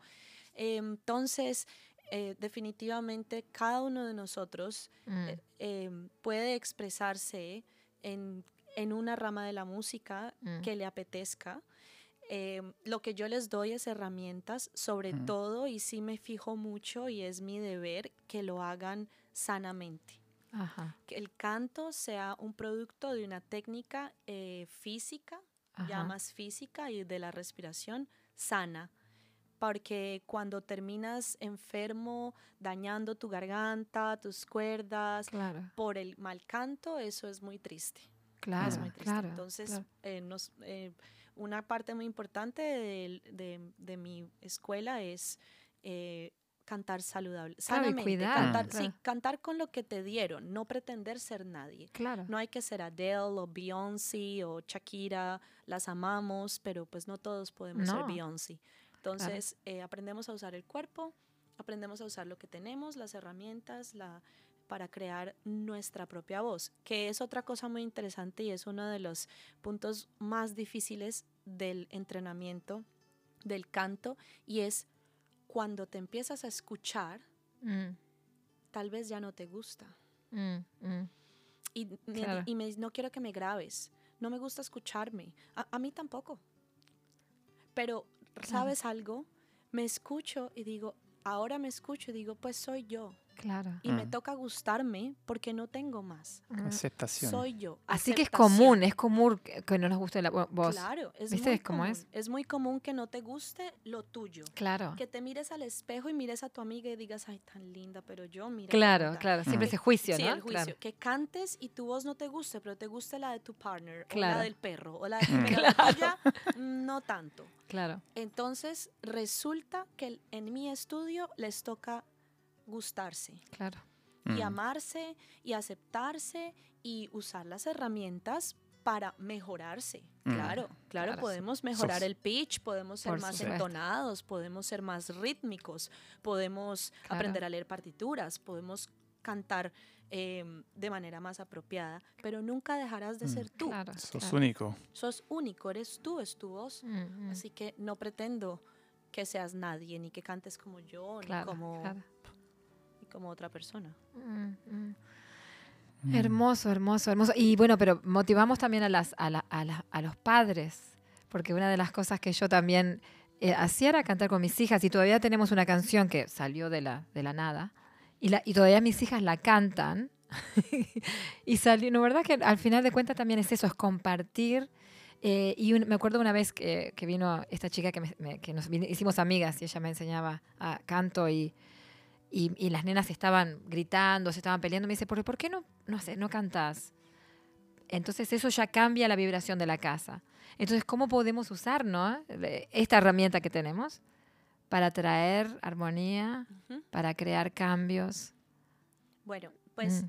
eh, entonces eh, definitivamente cada uno de nosotros
Mm,
eh, puede expresarse en, en una rama de la música
mm.
que le apetezca. Lo que yo les doy es herramientas, sobre
Ujú.
todo, y sí me fijo mucho y es mi deber que lo hagan sanamente.
Ajá,
Que el canto sea un producto de una técnica eh, física, ya
ajá.
más física y de la respiración sana. Porque cuando terminas enfermo, dañando tu garganta, tus cuerdas,
Claro,
por el mal canto, eso es muy triste.
claro,
es muy triste.
claro.
Entonces,
claro.
eh, nos- eh, una parte muy importante del- de, de mi escuela es eh, cantar saludable, sanamente,
cuidar,
cantar,
claro.
sí, cantar con lo que te dieron, no pretender ser nadie.
Claro.
No hay que ser Adele o Beyoncé o Shakira, las amamos, pero pues no todos podemos ser. Beyoncé. Entonces, eh, aprendemos a usar el cuerpo, aprendemos a usar lo que tenemos, las herramientas, la, para crear nuestra propia voz, que es otra cosa muy interesante y es uno de los puntos más difíciles del entrenamiento, del canto, y es cuando te empiezas a escuchar,
Mm,
tal vez ya no te gusta.
mm, mm.
Y, me-
Claro.
y me, no quiero que me grabes. No me gusta escucharme. A, a mí tampoco. Pero, ¿sabes algo? Me escucho y digo, ahora me escucho y digo, pues soy yo.
Claro.
Y me
Mm.
toca gustarme porque no tengo más.
Mm.
Aceptación.
Soy yo.
Así que es común, es común que no nos guste la vo- voz.
Claro, es
¿Viste
muy
cómo
común.
es?
Es muy común que no te guste lo tuyo.
Claro.
Que te mires al espejo y mires a tu amiga y digas, ay, tan linda, pero yo, mira.
Claro,
linda".
claro. Siempre
Mm.
ese juicio,
Sí,
¿no?
el juicio.
Claro.
Que cantes y tu voz no te guste, pero te guste la de tu partner, o
Claro.
la del perro, o la de
Mm.
la tuya, no tanto.
Claro.
Entonces, resulta que en mi estudio les toca gustarse
Claro.
y
Mm.
amarse y aceptarse y usar las herramientas para mejorarse.
Mm.
Claro, claro,
Claro,
podemos mejorar
Sos-
el pitch, podemos ser
Por
más
supuesto.
entonados, podemos ser más rítmicos, podemos
Claro.
aprender a leer partituras, podemos cantar em, de manera más apropiada, pero nunca dejarás de
Mm.
ser tú.
Claro.
Sos
claro.
único.
Sos único, eres tú, es tu voz. Así que no pretendo que seas nadie, ni que cantes como yo,
Claro,
ni, como, como otra persona.
Mm, mm. Hermoso, hermoso, hermoso. Y bueno, pero motivamos también a, las, a, la- a la- a los padres, porque una de las cosas que yo también eh, hacía era cantar con mis hijas y todavía tenemos una canción que salió de la, de la nada y, la, y todavía mis hijas la cantan. y salió, ¿no verdad? Que al final de cuentas también es eso, es compartir. Eh, y me acuerdo una vez que, que vino esta chica que, me- que nos hicimos amigas y ella me enseñaba a canto y, y, y las nenas estaban gritando, se estaban peleando. Me dice, ¿por, ¿por qué no, no sé, no cantas? Entonces eso ya cambia la vibración de la casa. Entonces, ¿cómo podemos usar ¿no? Eh, esta herramienta que tenemos para traer armonía, para crear cambios?
Bueno, pues
Mm,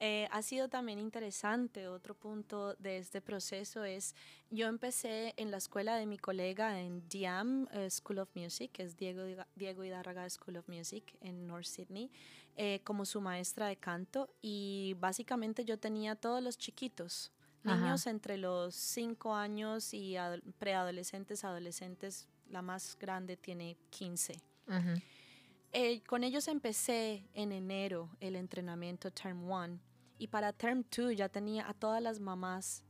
eh, ha sido también interesante. Otro punto de este proceso es, yo empecé en la escuela de mi colega en DIAM eh, School of Music, que es Diego, Diego Hidárraga School of Music en North Sydney, eh, como su maestra de canto. Y básicamente yo tenía todos los chiquitos,
Ajá.
niños entre los 5 años y ado- preadolescentes, adolescentes. La más grande tiene 15.
ujú.
Eh, con ellos empecé en enero el entrenamiento Term 1 y para Term 2 ya tenía a todas las mamás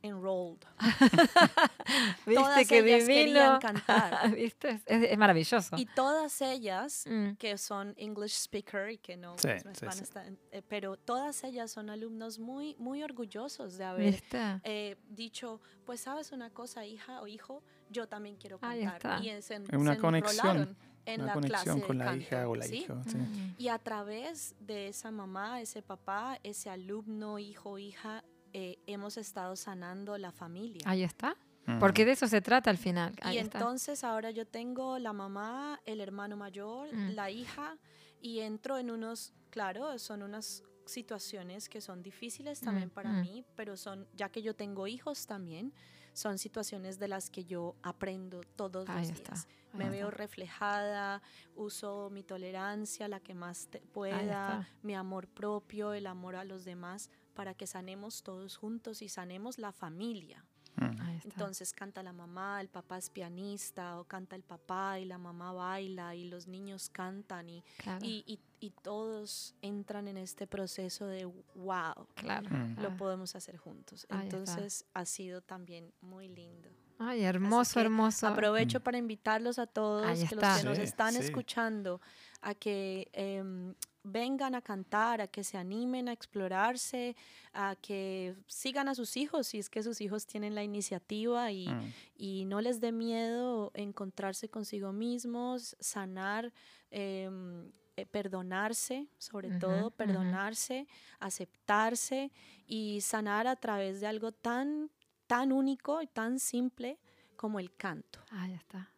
enrolled.
¿Viste
Todas
qué
ellas
divino?
querían cantar.
¿Viste? Es, es maravilloso.
Y todas ellas
Mm,
que son English speaker y que no
Sí, sí, sí.
estar eh, pero todas ellas son alumnos muy muy orgullosos de haber eh, dicho, pues sabes una cosa, hija o hijo, yo también quiero
Ahí
cantar.
está.
Y se,
Es una
se
conexión,
enrolaron en
Una
la
conexión
clase de
con la
canto,
hija o la
¿sí?
hija. sí.
Mm,
Y a través de esa mamá, ese papá, ese alumno, hijo, hija, eh, hemos estado sanando la familia.
Ahí está.
Mm.
Porque de eso se trata al final. Ahí
y
está.
entonces ahora yo tengo la mamá, el hermano mayor,
Mm.
la hija, y entro en unos, claro, son unas situaciones que son difíciles también
Mm,
para
mm.
mí, pero son, ya que yo tengo hijos también, son situaciones de las que yo aprendo todos
Ahí
los días.
ahí
Me veo reflejada, uso mi tolerancia, la que más te- pueda, mi amor propio, el amor a los demás, para que sanemos todos juntos y sanemos la familia.
Mm.
Entonces canta la mamá, el papá es pianista, o canta el papá y la mamá baila y los niños cantan y,
claro,
y, y- y todos entran en este proceso de wow,
claro.
Mm.
lo
Ah.
podemos hacer juntos.
Ahí está.
Entonces ha sido también muy lindo.
Ay, hermoso, hermoso.
Aprovecho
Mm.
para invitarlos a todos que los que nos están
sí.
escuchando a que em, vengan a cantar, a que se animen a explorarse, a que sigan a sus hijos si es que sus hijos tienen la iniciativa y,
Mm.
y no les dé miedo encontrarse consigo mismos, sanar, em, eh, perdonarse, sobre todo perdonarse, aceptarse y sanar a través de algo tan, tan único y tan simple como el canto.
Ahí está.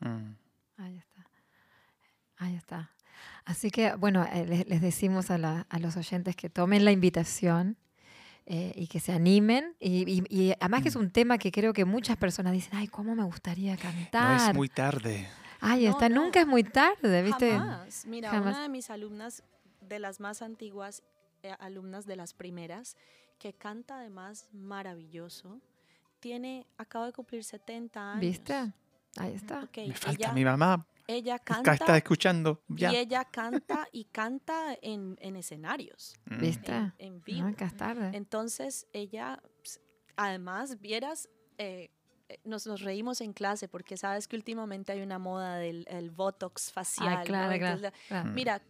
Mm.
Ahí está. Ahí está. Así que, bueno, eh, les, les decimos a, la- a los oyentes que tomen la invitación eh, y que se animen. Y, y- y además que es
Mm.
un tema que creo que muchas personas dicen, ay, ¿cómo me gustaría
No
cantar?
es muy tarde.
Ay,
No,
está,
no.
nunca es muy tarde, ¿viste?
Jamás. Mira,
Jamás.
una de mis alumnas, de las más antiguas, eh, alumnas de las primeras, que canta además maravilloso, tiene, acaba de cumplir 70 años.
¿Viste? Ahí está.
Me falta
ella,
mi mamá.
Ella canta
está escuchando. Ya.
y ella canta y canta en, en escenarios,
Mm.
¿Viste?
en, en vivo.
Nunca es tarde.
Entonces ella, además, vieras, eh, eh, nos, nos reímos en clase porque sabes que últimamente hay una moda del el Botox facial.
Ay,
¿no?
claro, claro.
Entonces,
claro.
Mm.
Mira,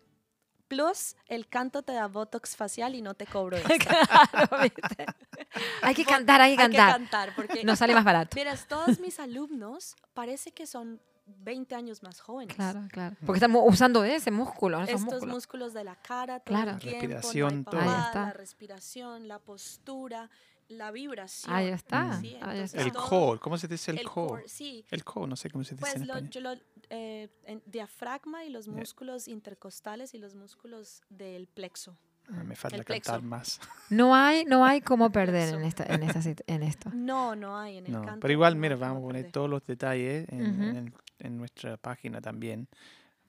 plus el canto te da Botox facial y no te cobro.
Claro, ¿viste? Hay que cantar, hay que
Hay que
cantar.
cantar porque
Nos sale más barato.
Verás, todos mis alumnos parece que son 20 años más jóvenes.
Claro, claro. Porque estamos usando ese músculo, esos
Estos
músculos.
músculos de la cara, todo
Claro.
el tiempo,
Respiración, todo.
Ahí
papada,
está.
la respiración, la postura, la vibración.
Ahí está.
Sí,
ahí está.
El
todo-
core, ¿cómo se dice el,
el
core?
core, sí.
El core, no sé cómo se dice
Pues
en
lo,
español.
yo lo, eh, en diafragma y los músculos intercostales y los músculos del plexo.
Ah, Me falta
el plexo.
cantar más.
No hay, no hay cómo perder en, esta, en, esta en esto.
No, no hay en el
No,
canto.
pero igual, mira, vamos a poner todos los detalles en,
Ujú.
en el- en nuestra página también.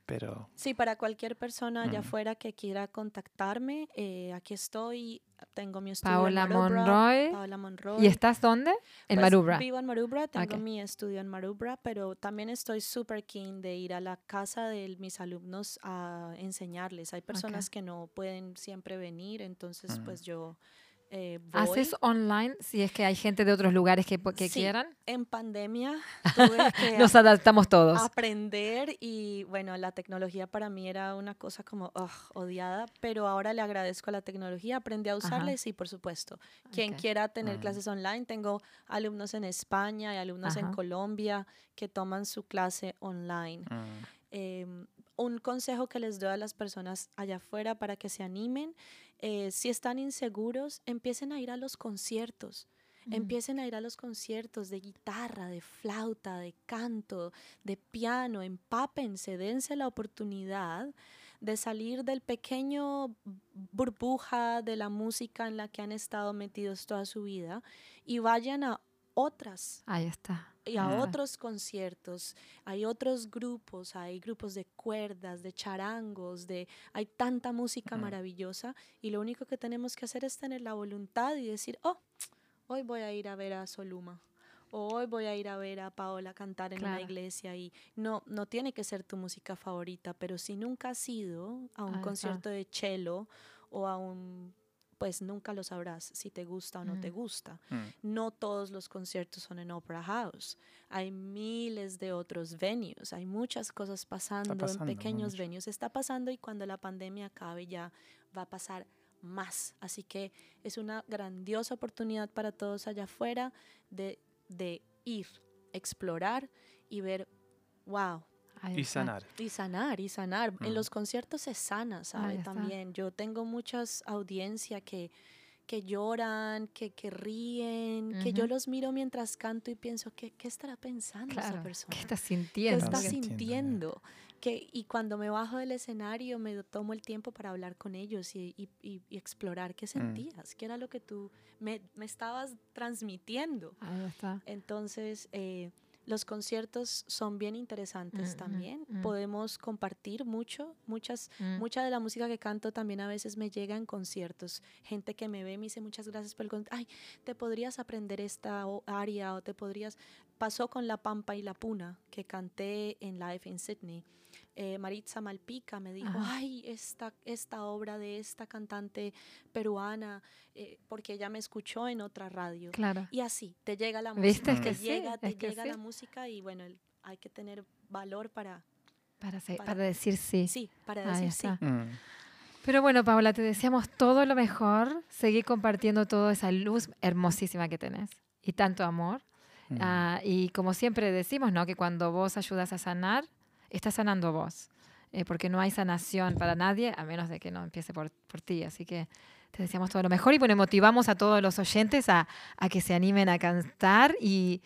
Pero
Sí, para cualquier persona allá
Mm.
afuera que quiera contactarme, eh, aquí estoy. Tengo mi estudio
Paola
en Marubra.
Monroy.
Paola Monroy.
¿Y estás dónde? En
Pues,
Marubra.
Vivo en Marubra, tengo mi estudio en Marubra, pero también estoy súper keen de ir a la casa de mis alumnos a enseñarles. Hay personas que no pueden siempre venir, entonces
Mm.
pues yo eh, voy.
¿Haces online si es que hay gente de otros lugares que, que
Sí.
quieran?
En pandemia tuve que
Nos adaptamos todos.
aprender y bueno, la tecnología para mí era una cosa como ugh, odiada, pero ahora le agradezco a la tecnología, aprendí a usarla
Ajá.
y sí, por supuesto. Quien
Ok.
quiera tener
Mm.
clases online, tengo alumnos en España y alumnos en. Colombia que toman su clase online.
mm,
Em, un consejo que les doy a las personas allá afuera para que se animen, eh, si están inseguros, empiecen a ir a los conciertos.
Mm.
Empiecen a ir a los conciertos de guitarra, de flauta, de canto, de piano, empápense, dense la oportunidad de salir del pequeño burbuja de la música en la que han estado metidos toda su vida y vayan a otras
Ahí está.
Y a otros conciertos. Hay otros grupos, hay grupos de cuerdas, de charangos, de hay tanta música maravillosa y lo único que tenemos que hacer es tener la voluntad y decir, oh, hoy voy a ir a ver a Soluma. O hoy voy a ir a ver a Paola cantar en una
Claro.
iglesia y no, no tiene que ser tu música favorita, pero si nunca has ido a un
está.
concierto de cello o a un, pues nunca lo sabrás si te gusta o no te
Mm.
gusta
mm.
no todos los conciertos son en Opera House. Hay miles de otros venues, hay muchas cosas pasando,
pasando
en pequeños
mucho.
venues. Está pasando y cuando la pandemia acabe ya va a pasar más. Así que es una grandiosa oportunidad para todos allá afuera de, de ir, explorar y ver, wow,
Ahí
Y
está.
sanar.
y sanar, y sanar. En
Mm.
los conciertos se sana, ¿sabe?
está.
También. Yo tengo muchas audiencias que, que lloran, que, que ríen, que yo los miro mientras canto y pienso, ¿qué, qué estará pensando esa
Claro.
persona?
¿Qué estás
¿Qué
sintiendo?
está
Estás
¿Qué-
sintiendo, ya.
sintiendo? Que, y cuando me bajo del escenario me tomo el tiempo para hablar con ellos y, y- y- y explorar qué sentías, qué era lo que tú me, me estabas transmitiendo.
Ahí está.
Entonces, eh, los conciertos son bien interesantes
Mm,
también.
mm.
Podemos compartir mucho, muchas,
Mm.
mucha de la música que canto también a veces me llega en conciertos. Gente que me ve me dice muchas gracias por el concierto. Ay, te podrías aprender esta aria o te podrías. Pasó con La Pampa y la Puna, que canté en Live in Sydney. Eh, Maritza Malpica me dijo,
Ajá.
ay, esta, esta obra de esta cantante peruana, eh, porque ella me escuchó en otra radio.
Claro.
Y así, te llega la
¿Viste?
música,
Es
te
que
sí,
llega, te llega
sí.
la música y bueno, el- hay que tener valor para,
Para, se-
para-
para decir sí.
sí, para decir sí.
Mm.
Pero bueno, Paola, te deseamos todo lo mejor. Seguí compartiendo toda esa luz hermosísima que tenés y tanto amor.
Mm.
Ah, y como siempre decimos, ¿no? Que cuando vos ayudas a sanar, estás sanando vos. Eh, porque no hay sanación para nadie a menos de que no empiece por, por ti. Así que te deseamos todo lo mejor y bueno, motivamos a todos los oyentes a, a que se animen a cantar y,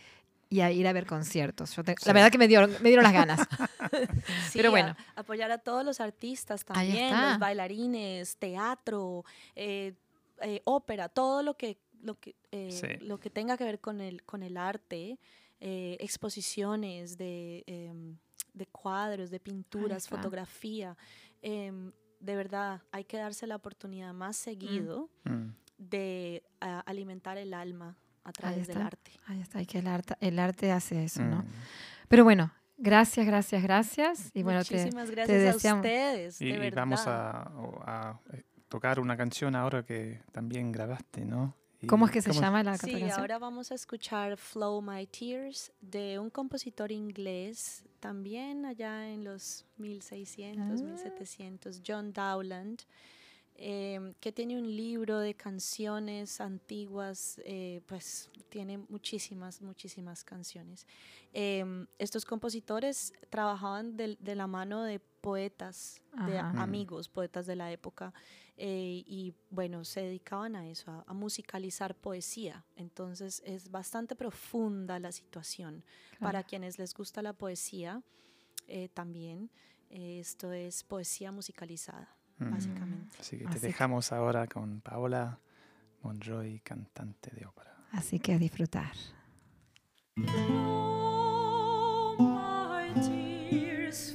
y a ir a ver conciertos. Yo te-
Sí.
La verdad que me dieron, me dieron las ganas.
Sí,
Pero
a-
bueno.
apoyar a todos los artistas también, los bailarines, teatro, eh, eh, ópera, todo lo que, lo que, eh,
Sí.
lo que tenga que ver con el, con el arte, eh, exposiciones de, em, de cuadros, de pinturas, fotografía. em, de verdad, hay que darse la oportunidad más seguido
Mm.
de ah, alimentar el alma a través del arte.
Ahí está, y que el arte, el arte hace eso, ¿no?
Mm.
Pero bueno, gracias, gracias, gracias. Y bueno, te,
Muchísimas gracias a
deseamos-
ustedes,
Y,
de
y
verdad.
vamos a, eh, tocar una canción ahora que también grabaste, ¿no?
¿Cómo es que se
¿cómo-
llama la
Sí,
canción?
ahora vamos a escuchar Flow My Tears de un compositor inglés, también allá en los 1600,
Ah.
1700, John Dowland, em, que tiene un libro de canciones antiguas, eh, pues tiene muchísimas, muchísimas canciones. Em, estos compositores trabajaban de, la mano de poetas, de
Ajá.
Amigos, poetas de la época, eh, y bueno, se dedicaban a eso, a, a musicalizar poesía. Entonces es bastante profunda la situación. Para quienes les gusta la poesía, eh, también esto es poesía musicalizada,
Mm.
básicamente.
Así que
Así
te
que-
dejamos ahora con Paola Monroy, cantante de ópera.
Así que a disfrutar.
Flow my tears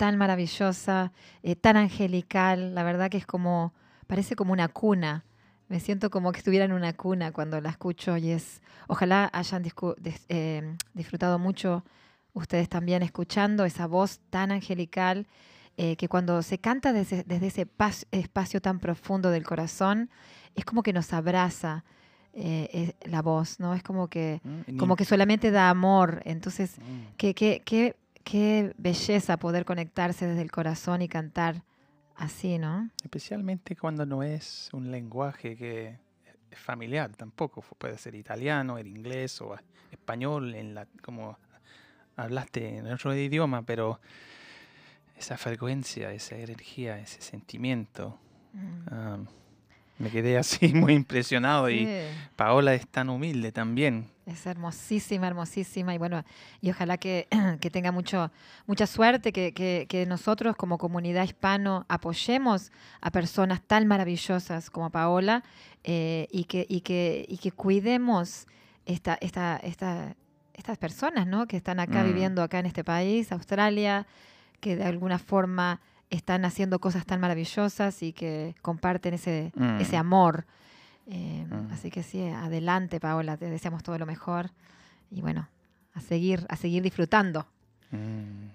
tan maravillosa, eh, tan angelical, la verdad que es como, parece como una cuna. Me siento como que estuviera en una cuna cuando la escucho y es, ojalá hayan eh, disfrutado mucho ustedes también escuchando esa voz tan angelical eh, que cuando se canta desde, desde ese pas- espacio tan profundo del corazón, es como que nos abraza eh, la voz, ¿no? Es como que,
Mm,
como que solamente da amor. Entonces,
Mm.
qué, qué, qué, qué belleza poder conectarse desde el corazón y cantar así, ¿no?
Especialmente cuando no es un lenguaje que es familiar tampoco. Puede ser italiano, el inglés o español, en la, como hablaste en otro idioma, pero esa frecuencia, esa energía, ese sentimiento.
Mm.
Me quedé así muy impresionado y. Paola es tan humilde también.
Es hermosísima, hermosísima. Y bueno, y ojalá que, que tenga mucho, mucha suerte, que, que- que nosotros como comunidad hispano apoyemos a personas tan maravillosas como Paola eh, y, que, y, que, y que cuidemos esta, esta, esta, estas personas ¿no? que están acá
Mm.
viviendo acá en este país, Australia, que de alguna forma están haciendo cosas tan maravillosas y que comparten ese,
Mm.
ese amor. Eh,
Mm.
Así que sí, adelante, Paola, te deseamos todo lo mejor. Y bueno, a seguir, a seguir disfrutando.
Mm,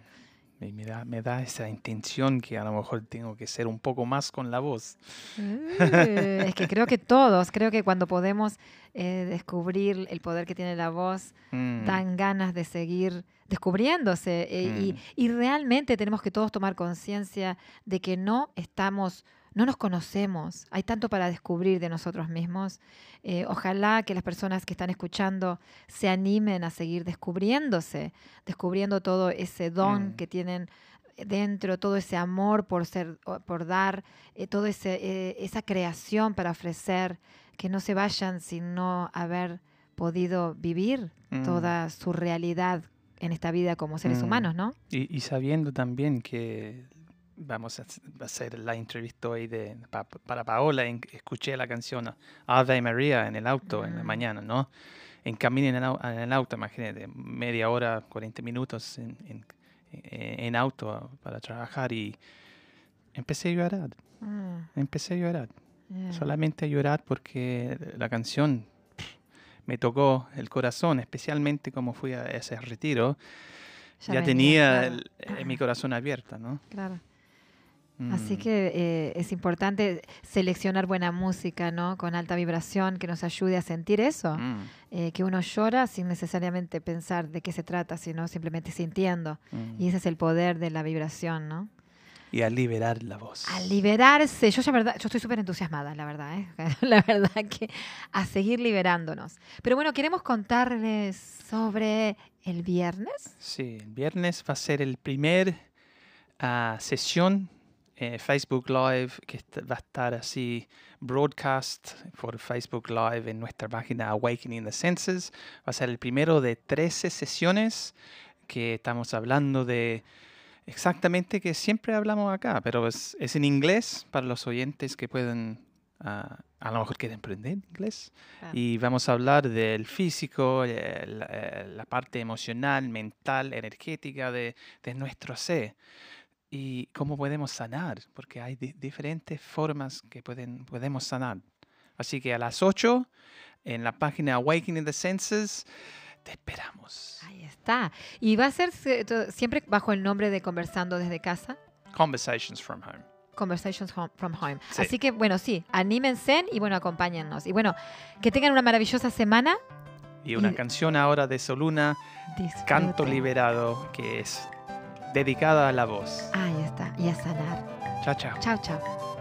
Y me da, me da esa intención que a lo mejor tengo que ser un poco más con la voz.
Eh, es que creo que todos, creo que cuando podemos eh, descubrir el poder que tiene la voz,
Mm,
dan ganas de seguir descubriéndose. eh, y,
Mm.
y realmente tenemos que todos tomar conciencia de que no estamos, no nos conocemos. Hay tanto para descubrir de nosotros mismos. Eh, ojalá que las personas que están escuchando se animen a seguir descubriéndose, descubriendo todo ese don
Mm.
que tienen dentro, todo ese amor por ser, por dar, eh, todo ese eh, esa creación para ofrecer, que no se vayan sin no haber podido vivir
mm.
toda su realidad en esta vida como seres
Mm.
humanos, ¿no?
Y, y sabiendo también que vamos a hac- a hacer la entrevista hoy de, pa- para Paola, en- escuché la canción Ave María en el auto en la
Mm.
mañana, ¿no? En camino en el, en el auto, imagínate, media hora, 40 minutos en, en- en- auto para trabajar y empecé a llorar,
Ah,
empecé a llorar.
yeah.
solamente a llorar porque la canción pff, me tocó el corazón, especialmente como fui a ese retiro. Ya, tenía el- eh, mi corazón abierto, ¿no?
claro. Así
Mm,
que eh, es importante seleccionar buena música, ¿no? Con alta vibración que nos ayude a sentir eso,
mm,
eh, que uno llora sin necesariamente pensar de qué se trata, sino simplemente sintiendo.
mm.
Y ese es el poder de la vibración, ¿no?
Y a liberar la voz.
A liberarse. Yo ya verdad, yo estoy súper entusiasmada, la verdad, ¿eh? La verdad que a seguir liberándonos. Pero bueno, queremos contarles sobre el viernes.
Sí, el viernes va a ser el primer ah, sesión eh, Facebook Live que va a estar así broadcast por Facebook Live en nuestra página Awakening the Senses. Va a ser el primero de 13 sesiones que estamos hablando de exactamente que siempre hablamos acá, pero es, es en inglés para los oyentes que pueden, ah, a lo mejor quieren aprender inglés.
Claro.
Y vamos a hablar del físico, eh, la, eh, la parte emocional, mental, energética de, de nuestro ser. Y cómo podemos sanar, porque hay di- diferentes formas que pueden, podemos sanar. Así que a las 8, en la página Awakening the Senses, te esperamos.
Ahí está. Y va a ser se- to- siempre bajo el nombre de Conversando desde casa.
Conversations from Home.
Conversations Home- from Home.
Sí.
Así que, bueno, sí, anímense y, bueno, acompáñennos. Y, bueno, que tengan una maravillosa semana.
Y una
Y-
canción ahora de Soluna, Canto
Disfruten.
Liberado, que es dedicada a la voz.
Ahí está. Y a sanar.
Chao, chao.
Chao, chao.